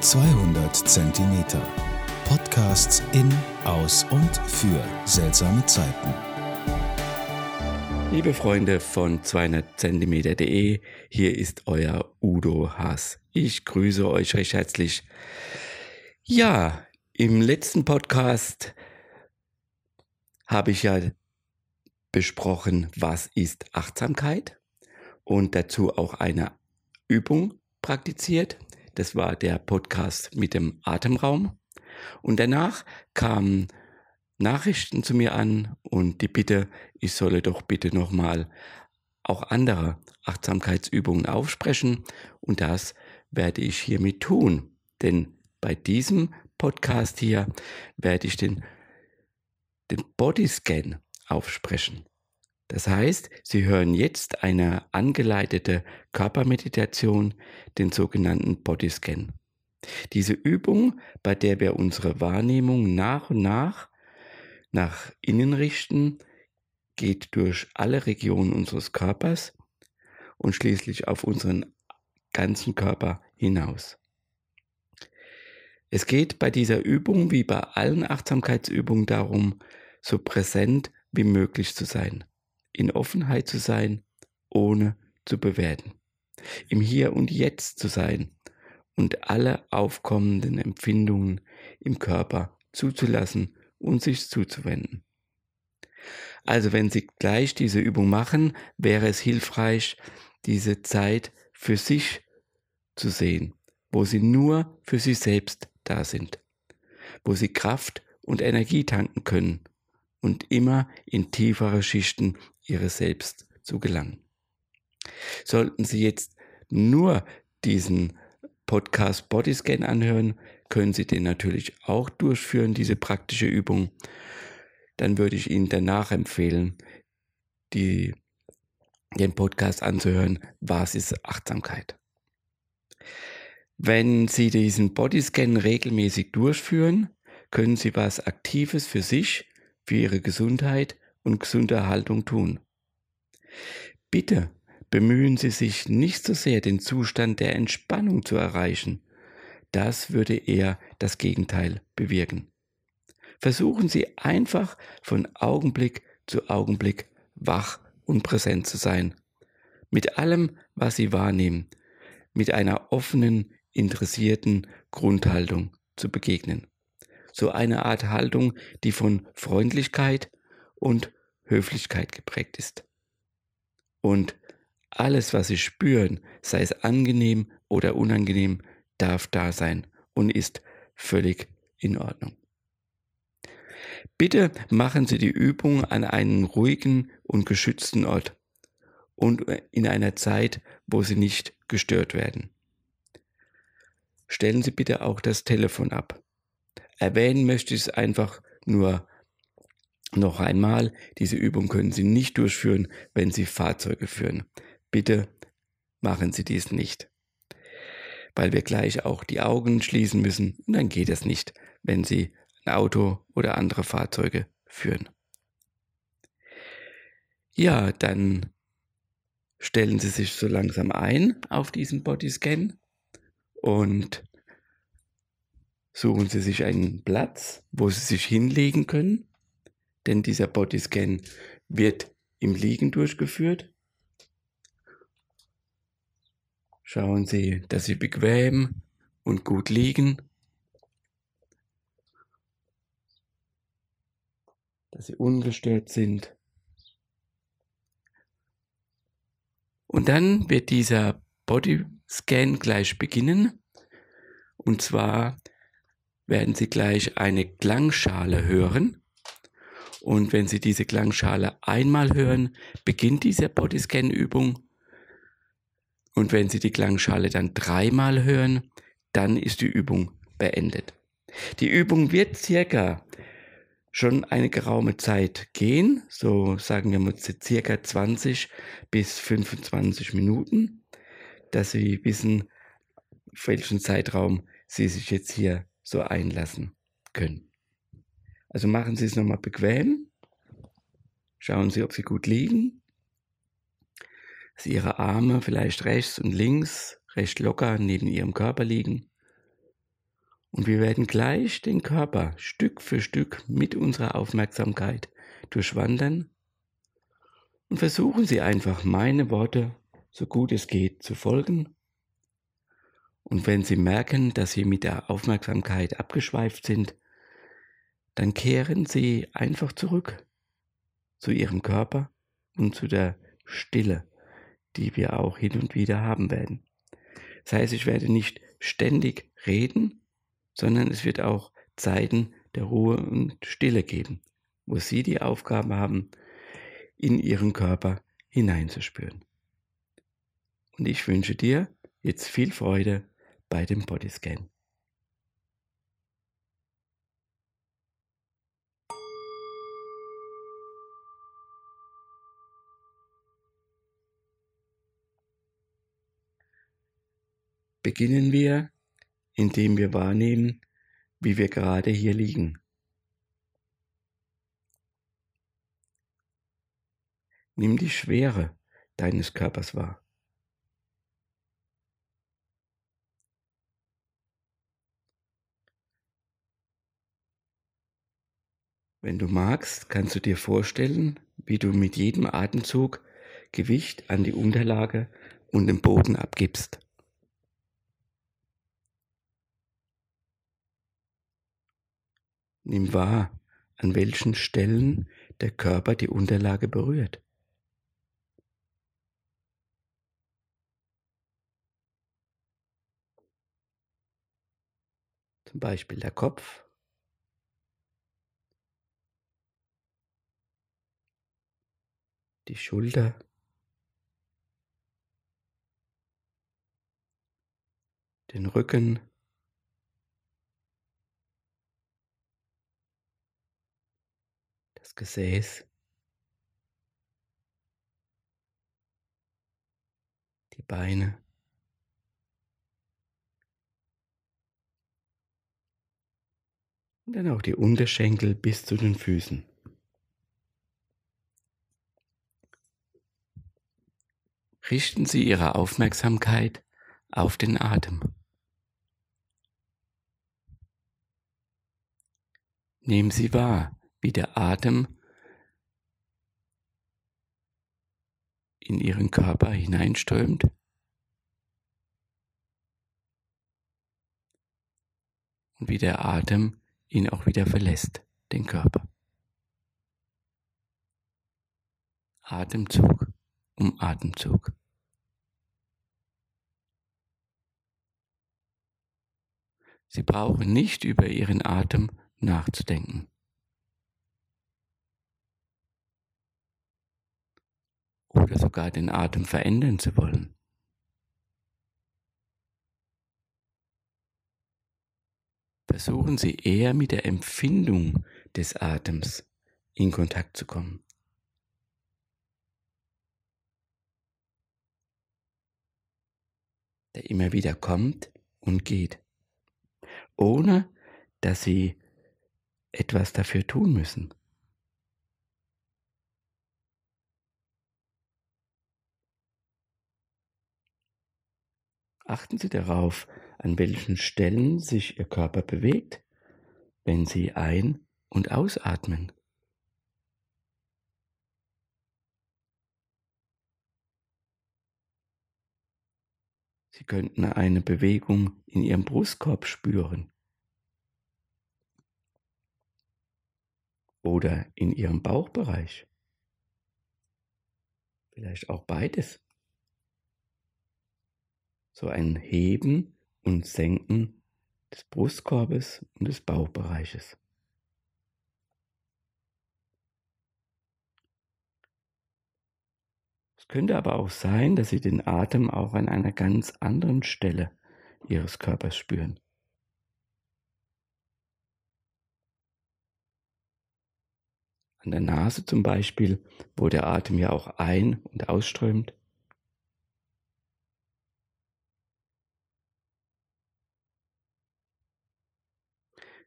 200 Zentimeter. Podcasts in, aus und für seltsame Zeiten. Liebe Freunde von 200 Zentimeter.de, hier ist euer Udo Haas. Ich grüße euch recht herzlich. Ja, im letzten Podcast habe ich ja besprochen, was ist Achtsamkeit und dazu auch eine Übung praktiziert. Das war der Podcast mit dem Atemraum. Und danach kamen Nachrichten zu mir an und die Bitte, ich solle doch bitte nochmal auch andere Achtsamkeitsübungen aufsprechen. Und das werde ich hiermit tun. Denn bei diesem Podcast hier werde ich den, den Bodyscan aufsprechen. Das heißt, Sie hören jetzt eine angeleitete Körpermeditation, den sogenannten Bodyscan. Diese Übung, bei der wir unsere Wahrnehmung nach und nach nach innen richten, geht durch alle Regionen unseres Körpers und schließlich auf unseren ganzen Körper hinaus. Es geht bei dieser Übung wie bei allen Achtsamkeitsübungen darum, so präsent wie möglich zu sein in Offenheit zu sein, ohne zu bewerten. Im Hier und Jetzt zu sein und alle aufkommenden Empfindungen im Körper zuzulassen und sich zuzuwenden. Also wenn Sie gleich diese Übung machen, wäre es hilfreich, diese Zeit für sich zu sehen, wo Sie nur für sich selbst da sind, wo Sie Kraft und Energie tanken können und immer in tiefere Schichten ihres Selbst zu gelangen. Sollten Sie jetzt nur diesen Podcast Bodyscan anhören, können Sie den natürlich auch durchführen, diese praktische Übung. Dann würde ich Ihnen danach empfehlen, die, den Podcast anzuhören, was ist Achtsamkeit. Wenn Sie diesen Bodyscan regelmäßig durchführen, können Sie was Aktives für sich, für Ihre Gesundheit und gesunde Haltung tun. Bitte bemühen Sie sich nicht so sehr, den Zustand der Entspannung zu erreichen. Das würde eher das Gegenteil bewirken. Versuchen Sie einfach von Augenblick zu Augenblick wach und präsent zu sein. Mit allem, was Sie wahrnehmen, mit einer offenen, interessierten Grundhaltung zu begegnen. So eine Art Haltung, die von Freundlichkeit und Höflichkeit geprägt ist. Und alles, was Sie spüren, sei es angenehm oder unangenehm, darf da sein und ist völlig in Ordnung. Bitte machen Sie die Übung an einem ruhigen und geschützten Ort und in einer Zeit, wo Sie nicht gestört werden. Stellen Sie bitte auch das Telefon ab. Erwähnen möchte ich es einfach nur noch einmal, diese Übung können Sie nicht durchführen, wenn Sie Fahrzeuge führen. Bitte machen Sie dies nicht. Weil wir gleich auch die Augen schließen müssen und dann geht es nicht, wenn Sie ein Auto oder andere Fahrzeuge führen. Ja, dann stellen Sie sich so langsam ein auf diesen Bodyscan und suchen Sie sich einen Platz, wo Sie sich hinlegen können denn dieser Bodyscan wird im Liegen durchgeführt. Schauen Sie, dass Sie bequem und gut liegen, dass Sie ungestört sind. Und dann wird dieser Bodyscan gleich beginnen. Und zwar werden Sie gleich eine Klangschale hören. Und wenn Sie diese Klangschale einmal hören, beginnt diese Bodyscan-Übung. Und wenn Sie die Klangschale dann dreimal hören, dann ist die Übung beendet. Die Übung wird circa schon eine geraume Zeit gehen, so sagen wir mal circa 20 bis 25 Minuten, dass Sie wissen, welchen Zeitraum Sie sich jetzt hier so einlassen können. Also machen Sie es nochmal bequem. Schauen Sie, ob Sie gut liegen. Dass Ihre Arme vielleicht rechts und links recht locker neben Ihrem Körper liegen. Und wir werden gleich den Körper Stück für Stück mit unserer Aufmerksamkeit durchwandern und versuchen Sie einfach meine Worte, so gut es geht, zu folgen. Und wenn Sie merken, dass Sie mit der Aufmerksamkeit abgeschweift sind, dann kehren Sie einfach zurück zu Ihrem Körper und zu der Stille, die wir auch hin und wieder haben werden. Das heißt, ich werde nicht ständig reden, sondern es wird auch Zeiten der Ruhe und Stille geben, wo Sie die Aufgabe haben, in Ihren Körper hineinzuspüren. Und ich wünsche dir jetzt viel Freude bei dem Bodyscan. Beginnen wir, indem wir wahrnehmen, wie wir gerade hier liegen. Nimm die Schwere deines Körpers wahr. Wenn du magst, kannst du dir vorstellen, wie du mit jedem Atemzug Gewicht an die Unterlage und den Boden abgibst. Nimm wahr, an welchen Stellen der Körper die Unterlage berührt. Zum Beispiel der Kopf. Die Schulter. Den Rücken. Gesäß. Die Beine. und dann auch die Unterschenkel bis zu den Füßen. Richten Sie Ihre Aufmerksamkeit auf den Atem. Nehmen Sie wahr, wie der Atem in Ihren Körper hineinströmt und wie der Atem ihn auch wieder verlässt, den Körper. Atemzug um Atemzug. Sie brauchen nicht über ihren Atem nachzudenken. Oder sogar den Atem verändern zu wollen. versuchen Sie eher mit der Empfindung des Atems in Kontakt zu kommen. Der immer wieder kommt und geht, ohne dass Sie etwas dafür tun müssen. Achten Sie darauf, an welchen Stellen sich Ihr Körper bewegt, wenn Sie ein- und ausatmen. Sie könnten eine Bewegung in Ihrem Brustkorb spüren oder in Ihrem Bauchbereich. Vielleicht auch beides so ein Heben und Senken des Brustkorbes und des Bauchbereiches. Es könnte aber auch sein, dass Sie den Atem auch an einer ganz anderen Stelle Ihres Körpers spüren. An der Nase zum Beispiel, wo der Atem ja auch ein- und ausströmt.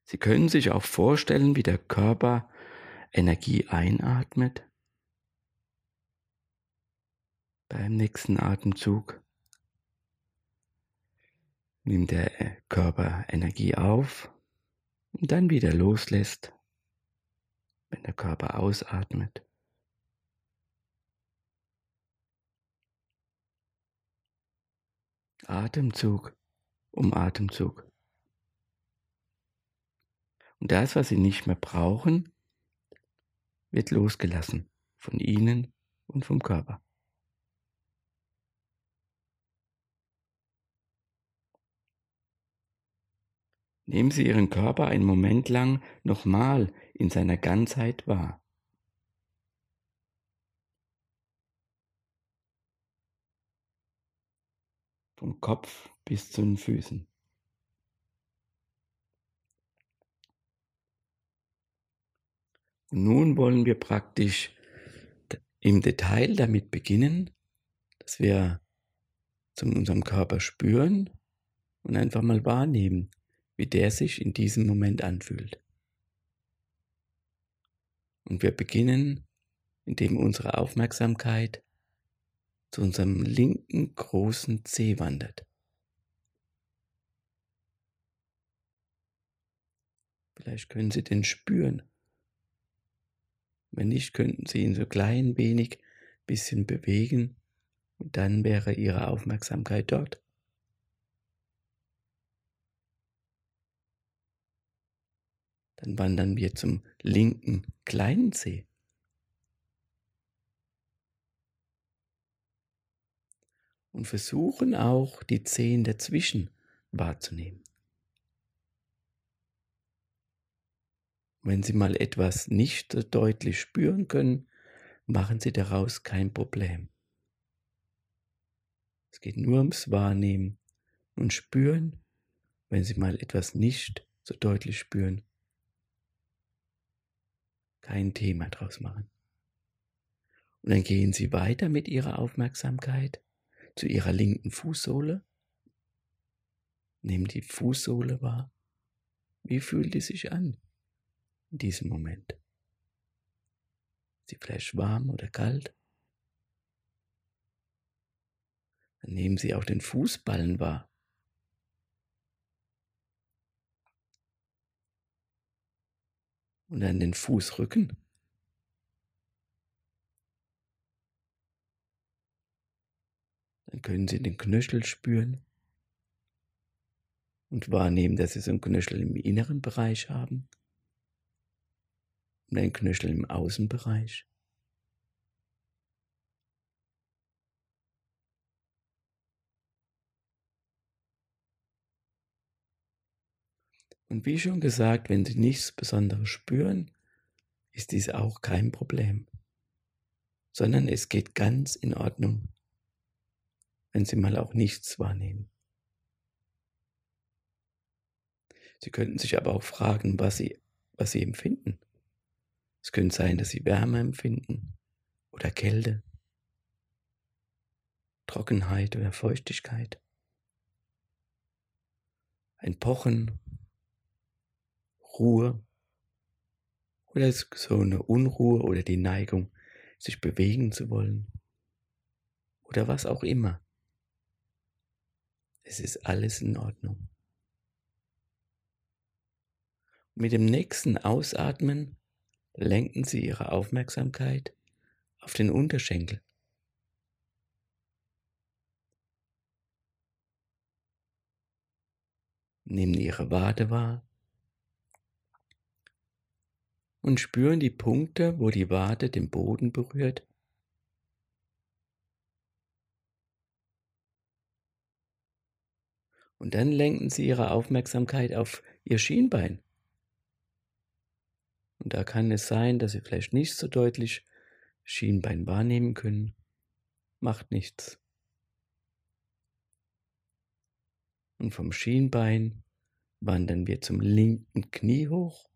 Sie können sich auch vorstellen, wie der Körper Energie einatmet beim nächsten Atemzug. nimmt der Körper Energie auf und dann wieder loslässt, wenn der Körper ausatmet. Atemzug um Atemzug. Und das, was Sie nicht mehr brauchen, wird losgelassen von Ihnen und vom Körper. Nehmen Sie Ihren Körper einen Moment lang nochmal in seiner Ganzheit wahr. Vom Kopf bis zu den Füßen. Nun wollen wir praktisch im Detail damit beginnen, dass wir zu unserem Körper spüren und einfach mal wahrnehmen, wie der sich in diesem Moment anfühlt. Und wir beginnen, indem unsere Aufmerksamkeit zu unserem linken großen Zeh wandert. Vielleicht können Sie den spüren. Wenn nicht, könnten Sie ihn so klein wenig bisschen bewegen und dann wäre Ihre Aufmerksamkeit dort. Dann wandern wir zum linken kleinen Zeh. Und versuchen auch die Zehen dazwischen wahrzunehmen. Wenn Sie mal etwas nicht so deutlich spüren können, machen Sie daraus kein Problem. Es geht nur ums Wahrnehmen und Spüren, wenn Sie mal etwas nicht so deutlich spüren, kein Thema draus machen. Und dann gehen Sie weiter mit Ihrer Aufmerksamkeit zu Ihrer linken Fußsohle. Nehmen die Fußsohle wahr. Wie fühlt die sich an in diesem Moment? Ist sie vielleicht warm oder kalt? Dann nehmen Sie auch den Fußballen wahr. und dann den Fußrücken. Dann können Sie den Knöchel spüren und wahrnehmen, dass Sie so einen Knöchel im inneren Bereich haben und einen Knöchel im Außenbereich. Und wie schon gesagt, wenn Sie nichts Besonderes spüren, ist dies auch kein Problem, sondern es geht ganz in Ordnung, wenn Sie mal auch nichts wahrnehmen. Sie könnten sich aber auch fragen, was Sie, was Sie empfinden. Es könnte sein, dass Sie Wärme empfinden oder Kälte, Trockenheit oder Feuchtigkeit, ein Pochen. Ruhe. Oder so eine Unruhe oder die Neigung, sich bewegen zu wollen. Oder was auch immer. Es ist alles in Ordnung. Mit dem nächsten Ausatmen lenken Sie Ihre Aufmerksamkeit auf den Unterschenkel. Nehmen Ihre Wade wahr und spüren die Punkte, wo die Wade den Boden berührt. Und dann lenken Sie Ihre Aufmerksamkeit auf Ihr Schienbein. Und da kann es sein, dass Sie vielleicht nicht so deutlich Schienbein wahrnehmen können. Macht nichts. Und vom Schienbein wandern wir zum linken Knie hoch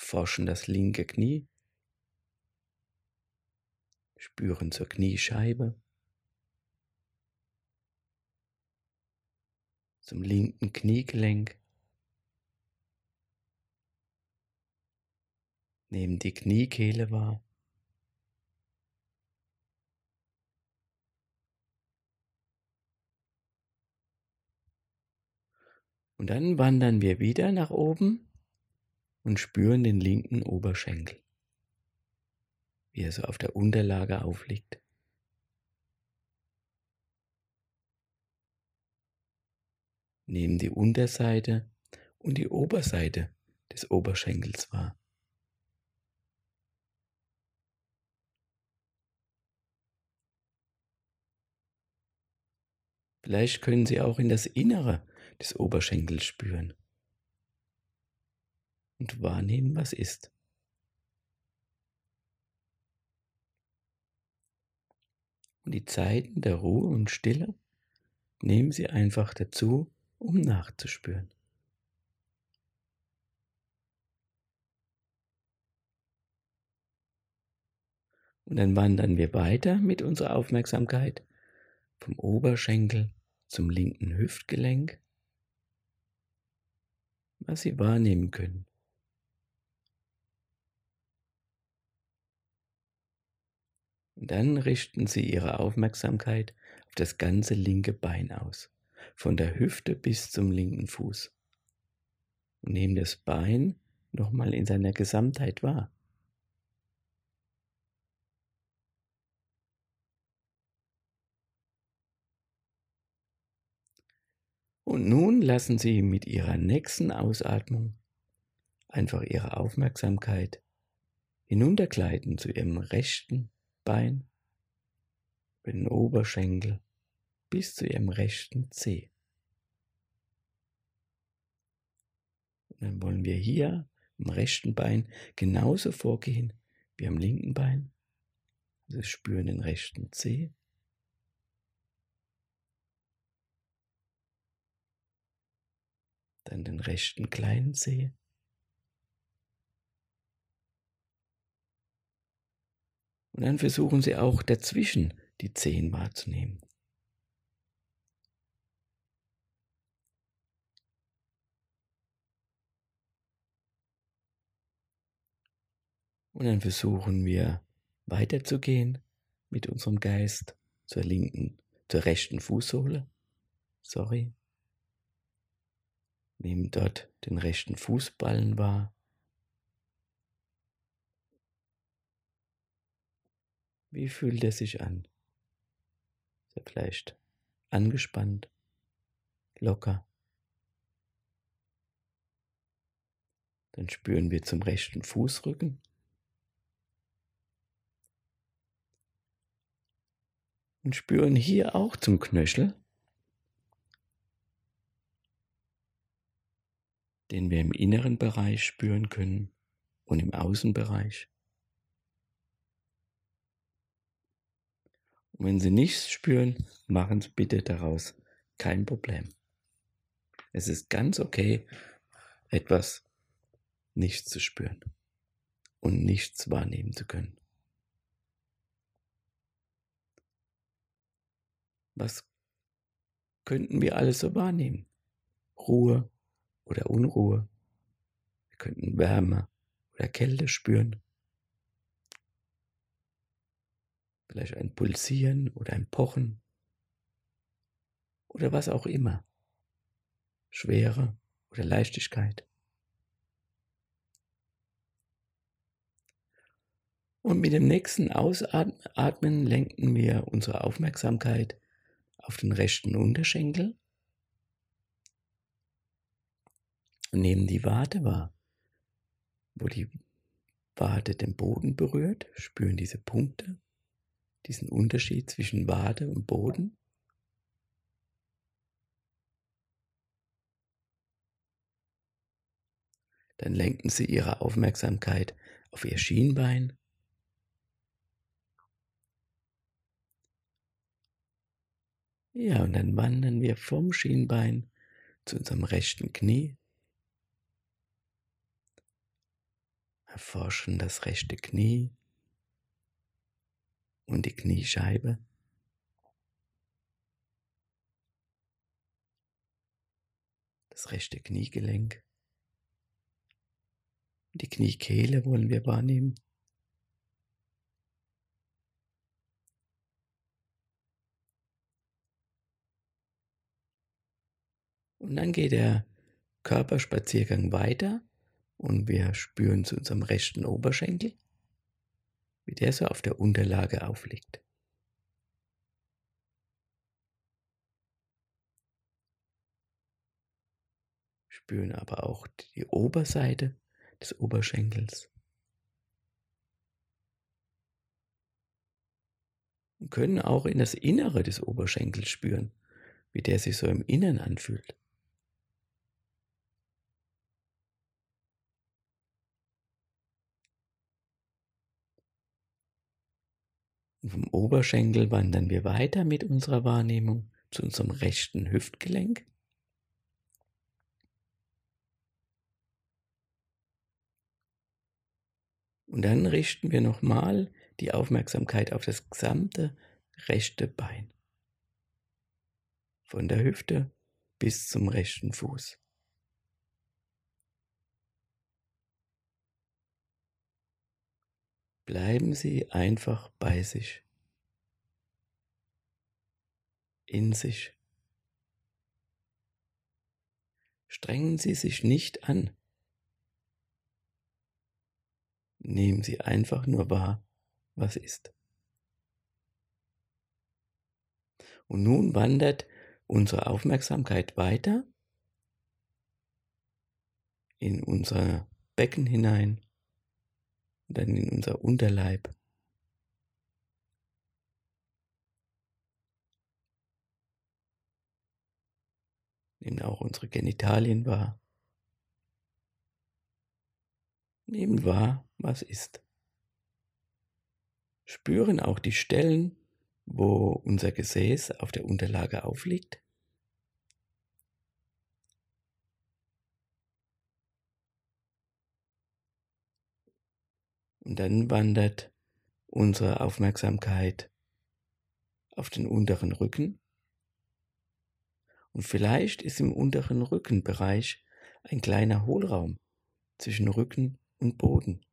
erforschen das linke Knie, spüren zur Kniescheibe, zum linken Kniegelenk, nehmen die Kniekehle wahr. Und dann wandern wir wieder nach oben und spüren den linken Oberschenkel, wie er so auf der Unterlage aufliegt. Nehmen die Unterseite und die Oberseite des Oberschenkels wahr. Vielleicht können Sie auch in das Innere des Oberschenkels spüren und wahrnehmen, was ist. Und die Zeiten der Ruhe und Stille nehmen Sie einfach dazu, um nachzuspüren. Und dann wandern wir weiter mit unserer Aufmerksamkeit vom Oberschenkel zum linken Hüftgelenk, was Sie wahrnehmen können. Dann richten Sie Ihre Aufmerksamkeit auf das ganze linke Bein aus, von der Hüfte bis zum linken Fuß. Und nehmen das Bein nochmal in seiner Gesamtheit wahr. Und nun lassen Sie mit Ihrer nächsten Ausatmung einfach Ihre Aufmerksamkeit hinuntergleiten zu Ihrem rechten Bein, über den Oberschenkel bis zu Ihrem rechten Zeh. Und dann wollen wir hier am rechten Bein genauso vorgehen wie am linken Bein. Also spüren den rechten Zeh. Dann den rechten kleinen Zeh. Und dann versuchen Sie auch dazwischen die Zehen wahrzunehmen. Und dann versuchen wir weiterzugehen mit unserem Geist zur linken, zur rechten Fußsohle. Sorry. Nehmen dort den rechten Fußballen wahr. Wie fühlt er sich an? Ist er vielleicht angespannt, locker? Dann spüren wir zum rechten Fußrücken. Und spüren hier auch zum Knöchel, den wir im inneren Bereich spüren können und im Außenbereich. Und wenn Sie nichts spüren, machen Sie bitte daraus kein Problem. Es ist ganz okay, etwas nicht zu spüren und nichts wahrnehmen zu können. Was könnten wir alles so wahrnehmen? Ruhe oder Unruhe. Wir könnten Wärme oder Kälte spüren. vielleicht ein Pulsieren oder ein Pochen oder was auch immer, Schwere oder Leichtigkeit. Und mit dem nächsten Ausatmen lenken wir unsere Aufmerksamkeit auf den rechten Unterschenkel nehmen die Wade wahr, wo die Wade den Boden berührt, spüren diese Punkte diesen Unterschied zwischen Wade und Boden? Dann lenken Sie Ihre Aufmerksamkeit auf Ihr Schienbein. Ja, und dann wandern wir vom Schienbein zu unserem rechten Knie. Erforschen das rechte Knie und die Kniescheibe. Das rechte Kniegelenk. Die Kniekehle wollen wir wahrnehmen. Und dann geht der Körperspaziergang weiter und wir spüren zu unserem rechten Oberschenkel, wie der so auf der Unterlage aufliegt. Spüren aber auch die Oberseite des Oberschenkels. Und können auch in das Innere des Oberschenkels spüren, wie der sich so im Innern anfühlt. Vom Oberschenkel wandern wir weiter mit unserer Wahrnehmung zu unserem rechten Hüftgelenk. Und dann richten wir nochmal die Aufmerksamkeit auf das gesamte rechte Bein. Von der Hüfte bis zum rechten Fuß. Bleiben Sie einfach bei sich, in sich. Strengen Sie sich nicht an. Nehmen Sie einfach nur wahr, was ist. Und nun wandert unsere Aufmerksamkeit weiter in unser Becken hinein und dann in unser Unterleib. Nehmen auch unsere Genitalien wahr. Nehmen wahr, was ist. Spüren auch die Stellen, wo unser Gesäß auf der Unterlage aufliegt. Und dann wandert unsere Aufmerksamkeit auf den unteren Rücken. Und vielleicht ist im unteren Rückenbereich ein kleiner Hohlraum zwischen Rücken und Boden.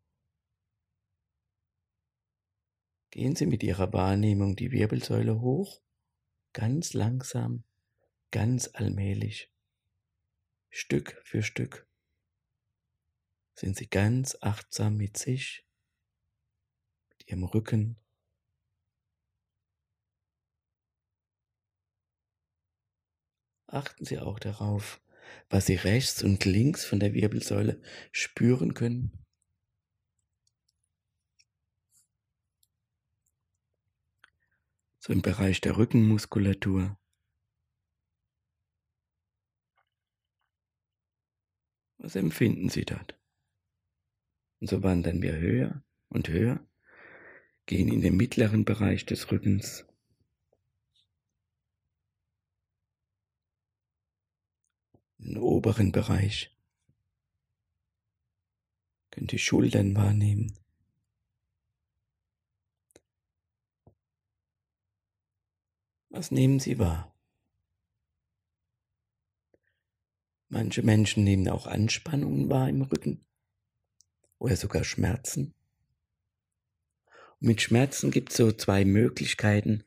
Gehen Sie mit Ihrer Wahrnehmung die Wirbelsäule hoch, ganz langsam, ganz allmählich, Stück für Stück. Sind Sie ganz achtsam mit sich, Ihrem Rücken, Achten Sie auch darauf, was Sie rechts und links von der Wirbelsäule spüren können. So im Bereich der Rückenmuskulatur. Was empfinden Sie dort? Und so wandern wir höher und höher, gehen in den mittleren Bereich des Rückens den oberen Bereich. Könnt die Schultern wahrnehmen. Was nehmen Sie wahr? Manche Menschen nehmen auch Anspannungen wahr im Rücken oder sogar Schmerzen. Mit Schmerzen gibt es so zwei Möglichkeiten,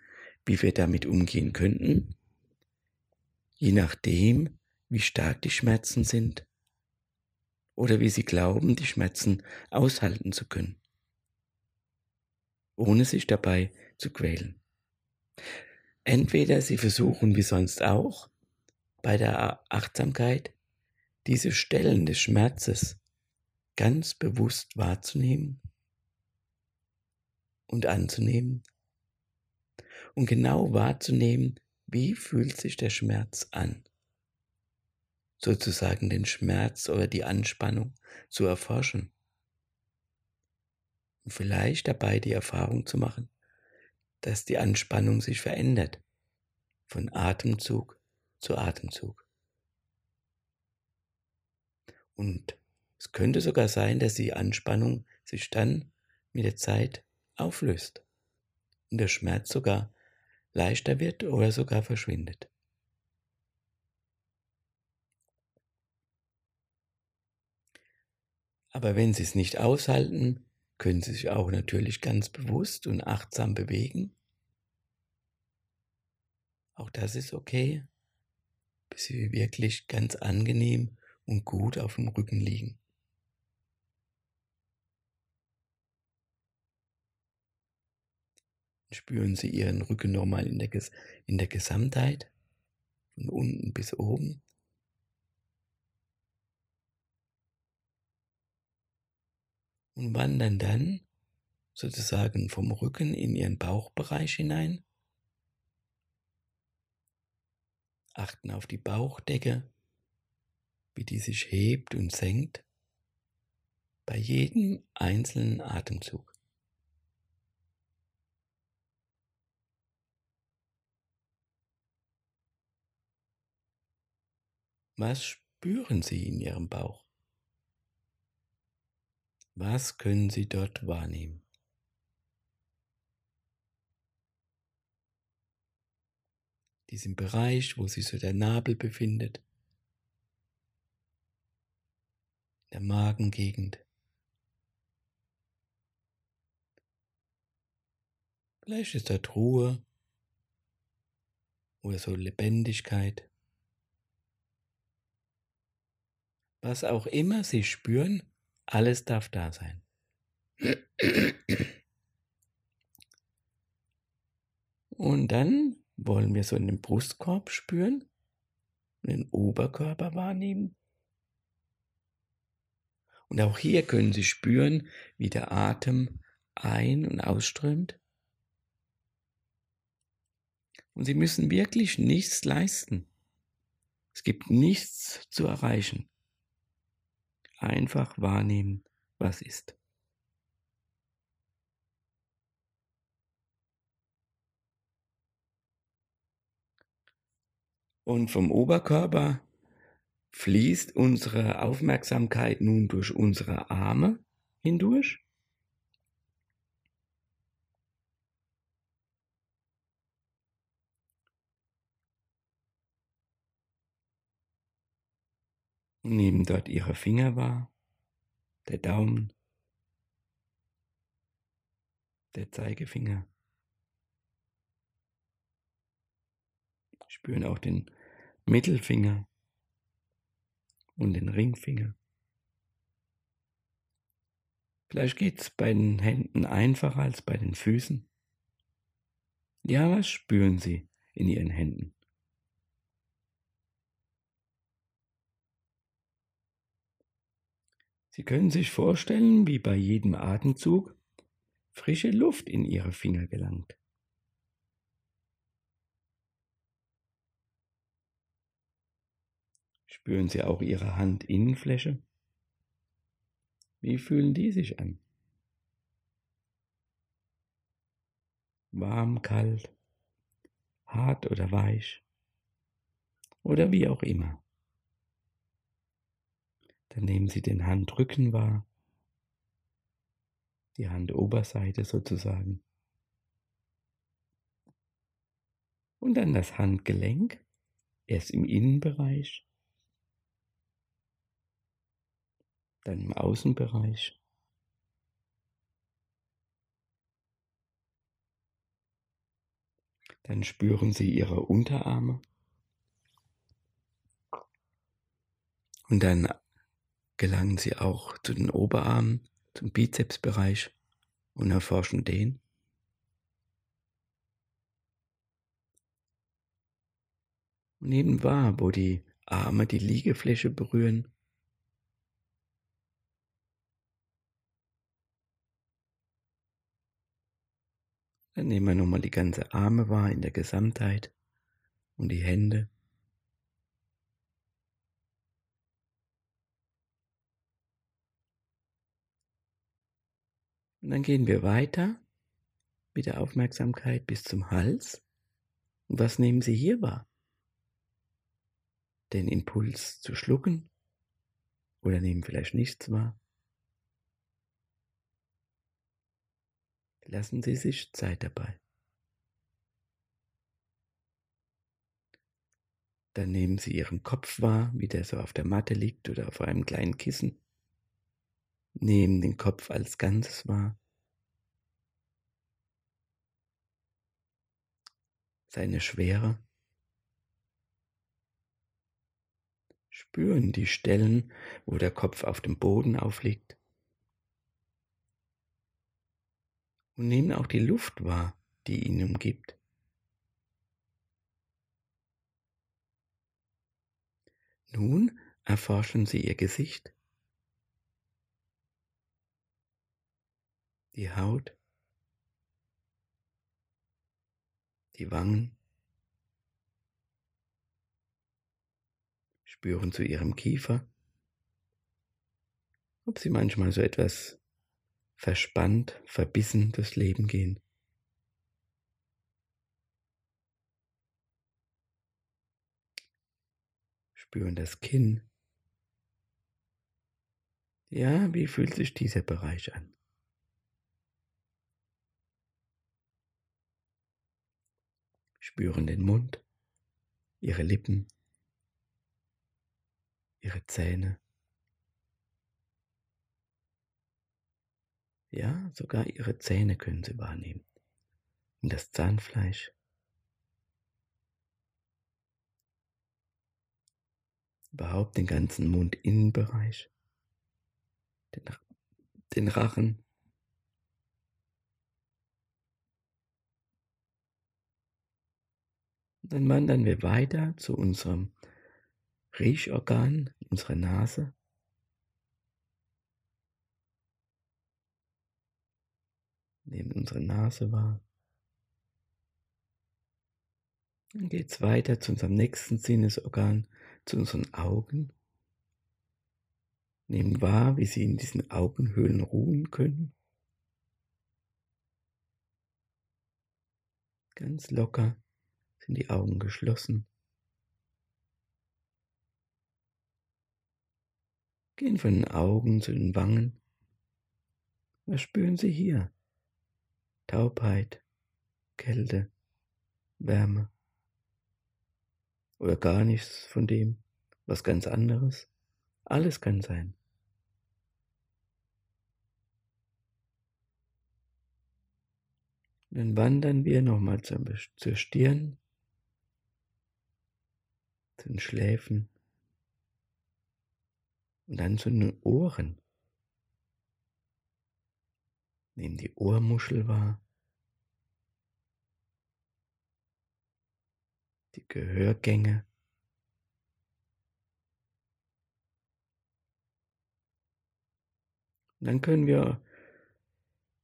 wie wir damit umgehen könnten. Je nachdem, wie stark die Schmerzen sind oder wie sie glauben, die Schmerzen aushalten zu können, ohne sich dabei zu quälen. Entweder sie versuchen wie sonst auch bei der Achtsamkeit diese Stellen des Schmerzes ganz bewusst wahrzunehmen und anzunehmen und genau wahrzunehmen, wie fühlt sich der Schmerz an sozusagen den Schmerz oder die Anspannung zu erforschen. Und vielleicht dabei die Erfahrung zu machen, dass die Anspannung sich verändert von Atemzug zu Atemzug. Und es könnte sogar sein, dass die Anspannung sich dann mit der Zeit auflöst und der Schmerz sogar leichter wird oder sogar verschwindet. Aber wenn Sie es nicht aushalten, können Sie sich auch natürlich ganz bewusst und achtsam bewegen. Auch das ist okay, bis Sie wirklich ganz angenehm und gut auf dem Rücken liegen. Spüren Sie Ihren Rücken nochmal in der, in der Gesamtheit, von unten bis oben. Und wandern dann sozusagen vom Rücken in Ihren Bauchbereich hinein. Achten auf die Bauchdecke, wie die sich hebt und senkt bei jedem einzelnen Atemzug. Was spüren Sie in Ihrem Bauch? Was können Sie dort wahrnehmen? Diesen Bereich, wo sich so der Nabel befindet, der Magengegend. Vielleicht ist dort Ruhe oder so Lebendigkeit. Was auch immer Sie spüren, alles darf da sein. Und dann wollen wir so in den Brustkorb spüren, den Oberkörper wahrnehmen. Und auch hier können Sie spüren, wie der Atem ein- und ausströmt. Und Sie müssen wirklich nichts leisten. Es gibt nichts zu erreichen. Einfach wahrnehmen, was ist. Und vom Oberkörper fließt unsere Aufmerksamkeit nun durch unsere Arme hindurch. Nehmen dort ihre Finger wahr, der Daumen, der Zeigefinger. Spüren auch den Mittelfinger und den Ringfinger. Vielleicht geht es bei den Händen einfacher als bei den Füßen. Ja, was spüren Sie in Ihren Händen? Sie können sich vorstellen, wie bei jedem Atemzug frische Luft in Ihre Finger gelangt. Spüren Sie auch Ihre Handinnenfläche? Wie fühlen die sich an? Warm, kalt, hart oder weich oder wie auch immer. Dann nehmen Sie den Handrücken wahr, die Handoberseite sozusagen. Und dann das Handgelenk, erst im Innenbereich, dann im Außenbereich. Dann spüren Sie Ihre Unterarme. Und dann gelangen Sie auch zu den Oberarmen, zum Bizepsbereich und erforschen den. Und nehmen wahr, wo die Arme die Liegefläche berühren. Dann nehmen wir nochmal die ganze Arme wahr in der Gesamtheit und die Hände. Und dann gehen wir weiter mit der Aufmerksamkeit bis zum Hals. Und was nehmen Sie hier wahr? Den Impuls zu schlucken oder nehmen vielleicht nichts wahr? Lassen Sie sich Zeit dabei. Dann nehmen Sie Ihren Kopf wahr, wie der so auf der Matte liegt oder auf einem kleinen Kissen. Nehmen den Kopf als Ganzes wahr. Seine Schwere. Spüren die Stellen, wo der Kopf auf dem Boden aufliegt. Und nehmen auch die Luft wahr, die ihn umgibt. Nun erforschen Sie Ihr Gesicht, die Haut, die Wangen, spüren zu Ihrem Kiefer, ob Sie manchmal so etwas verspannt, verbissen durchs Leben gehen. Spüren das Kinn. Ja, wie fühlt sich dieser Bereich an? Spüren den Mund, ihre Lippen, ihre Zähne. Ja, sogar ihre Zähne können sie wahrnehmen. Und das Zahnfleisch. überhaupt den ganzen Mundinnenbereich, den, den Rachen. Dann wandern wir weiter zu unserem Riechorgan, unserer Nase. Nehmen unsere Nase wahr. Dann geht es weiter zu unserem nächsten Sinnesorgan, zu unseren Augen. Nehmen wahr, wie sie in diesen Augenhöhlen ruhen können. Ganz locker sind die Augen geschlossen. Gehen von den Augen zu den Wangen. Was spüren Sie hier? Taubheit, Kälte, Wärme oder gar nichts von dem, was ganz anderes. Alles kann sein. Dann wandern wir nochmal zur, Stirn, zu den Schläfen und dann zu den Ohren. Nehmen die Ohrmuschel wahr. die Gehörgänge. Und dann können wir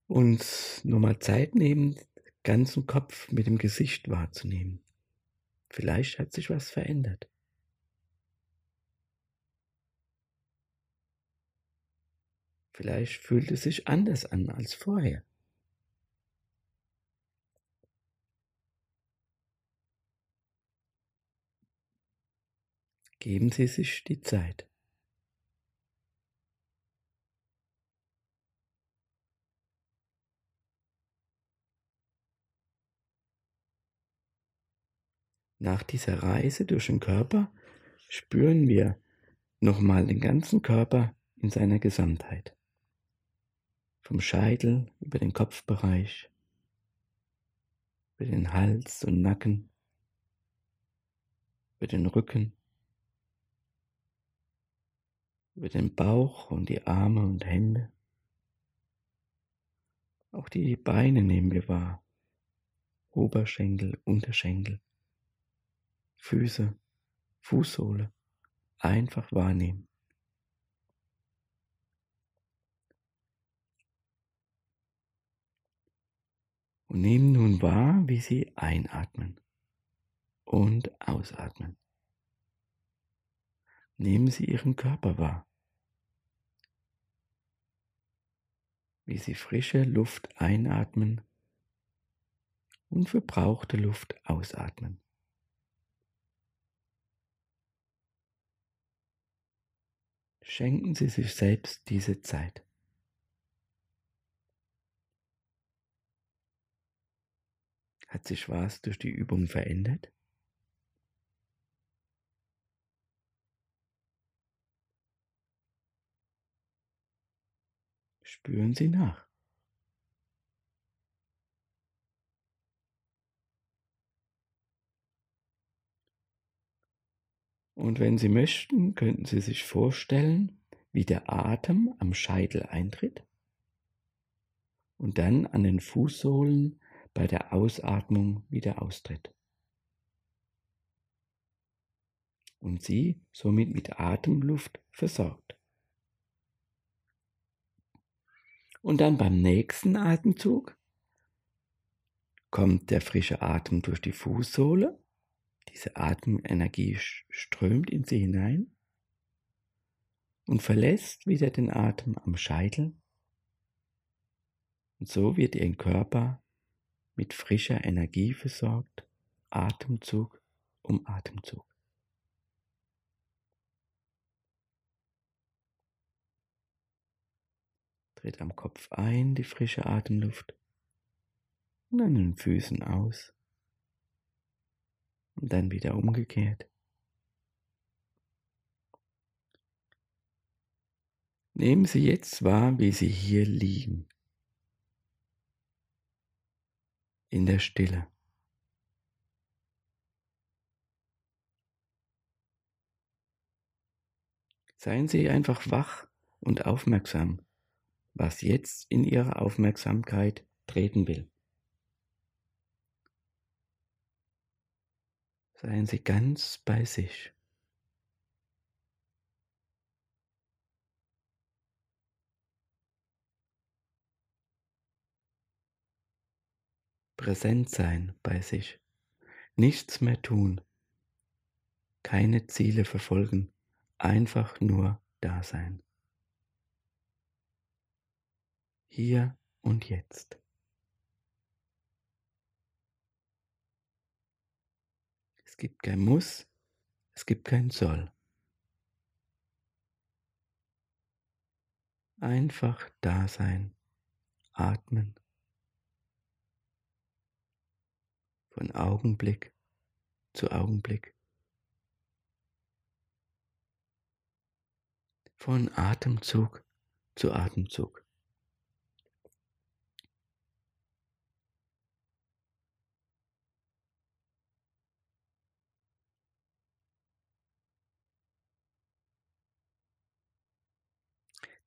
uns nochmal Zeit nehmen, den ganzen Kopf mit dem Gesicht wahrzunehmen. Vielleicht hat sich was verändert. Vielleicht fühlt es sich anders an als vorher. Geben Sie sich die Zeit. Nach dieser Reise durch den Körper spüren wir nochmal den ganzen Körper in seiner Gesamtheit. Vom Scheitel über den Kopfbereich, über den Hals und Nacken, über den Rücken, über den Bauch und die Arme und Hände. Auch die Beine nehmen wir wahr. Oberschenkel, Unterschenkel, Füße, Fußsohle. Einfach wahrnehmen. Und nehmen nun wahr, wie Sie einatmen und ausatmen. Nehmen Sie Ihren Körper wahr, wie Sie frische Luft einatmen und verbrauchte Luft ausatmen. Schenken Sie sich selbst diese Zeit. Hat sich was durch die Übung verändert? Spüren Sie nach. Und wenn Sie möchten, könnten Sie sich vorstellen, wie der Atem am Scheitel eintritt und dann an den Fußsohlen bei der Ausatmung wieder austritt. Und Sie somit mit Atemluft versorgt. Und dann beim nächsten Atemzug kommt der frische Atem durch die Fußsohle. Diese Atemenergie strömt in sie hinein und verlässt wieder den Atem am Scheitel. Und so wird Ihr Körper mit frischer Energie versorgt, Atemzug um Atemzug. Tritt am Kopf ein die frische Atemluft und an den Füßen aus und dann wieder umgekehrt. Nehmen Sie jetzt wahr, wie Sie hier liegen, in der Stille. Seien Sie einfach wach und aufmerksam, was jetzt in Ihre Aufmerksamkeit treten will. Seien Sie ganz bei sich. Präsent sein bei sich. Nichts mehr tun. Keine Ziele verfolgen. Einfach nur da sein. Hier und jetzt. Es gibt kein Muss, es gibt kein Soll. Einfach da sein, atmen. Von Augenblick zu Augenblick. Von Atemzug zu Atemzug.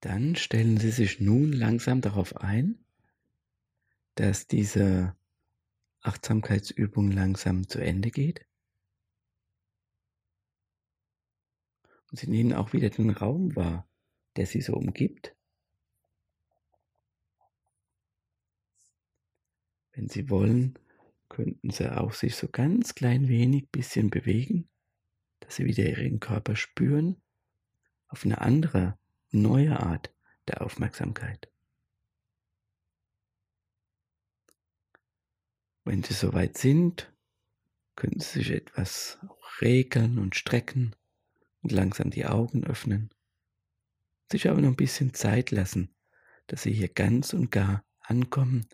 Dann stellen Sie sich nun langsam darauf ein, dass diese Achtsamkeitsübung langsam zu Ende geht. Und Sie nehmen auch wieder den Raum wahr, der Sie so umgibt. Wenn Sie wollen, könnten Sie auch sich so ganz klein wenig bisschen bewegen, dass Sie wieder Ihren Körper spüren, auf eine andere neue Art der Aufmerksamkeit. Wenn Sie soweit sind, können Sie sich etwas regeln und strecken und langsam die Augen öffnen. Sich aber noch ein bisschen Zeit lassen, dass Sie hier ganz und gar ankommen.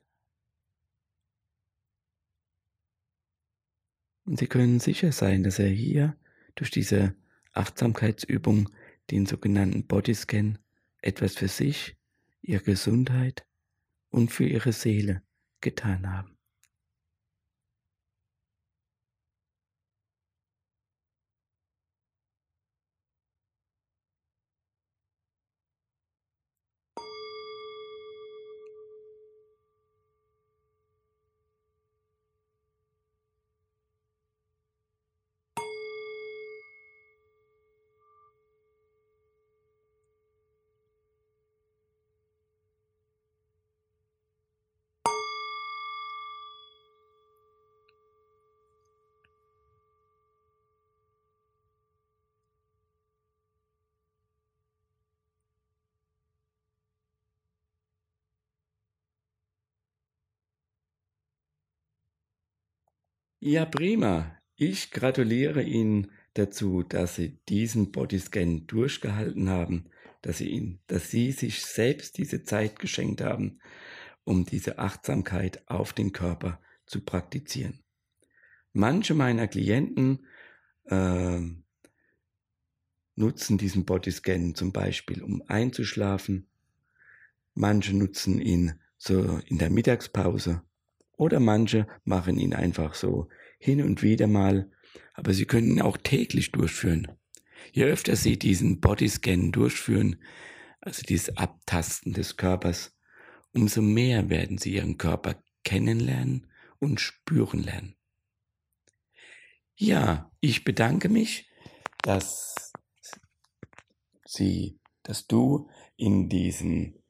Und Sie können sicher sein, dass er hier durch diese Achtsamkeitsübung den sogenannten Bodyscan etwas für sich, ihre Gesundheit und für ihre Seele getan haben. Ja, prima. Ich gratuliere Ihnen dazu, dass Sie diesen Bodyscan durchgehalten haben, dass Sie, ihn, dass Sie sich selbst diese Zeit geschenkt haben, um diese Achtsamkeit auf den Körper zu praktizieren. Manche meiner Klienten äh, nutzen diesen Bodyscan zum Beispiel, um einzuschlafen. Manche nutzen ihn so in der Mittagspause oder manche machen ihn einfach so hin und wieder mal, aber sie können ihn auch täglich durchführen. Je öfter Sie diesen Bodyscan durchführen, also dieses Abtasten des Körpers, umso mehr werden Sie Ihren Körper kennenlernen und spüren lernen. Ja, ich bedanke mich, dass Sie, dass du in diesen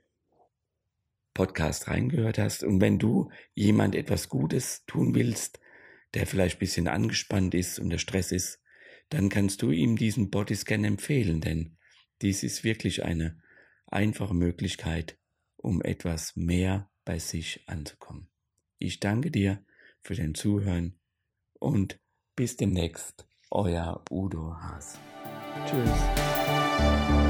Podcast reingehört hast. Und wenn du jemand etwas Gutes tun willst, der vielleicht ein bisschen angespannt ist und der Stress ist, dann kannst du ihm diesen Bodyscan empfehlen, denn dies ist wirklich eine einfache Möglichkeit, um etwas mehr bei sich anzukommen. Ich danke dir für den Zuhören und bis demnächst, euer Udo Haas. Tschüss.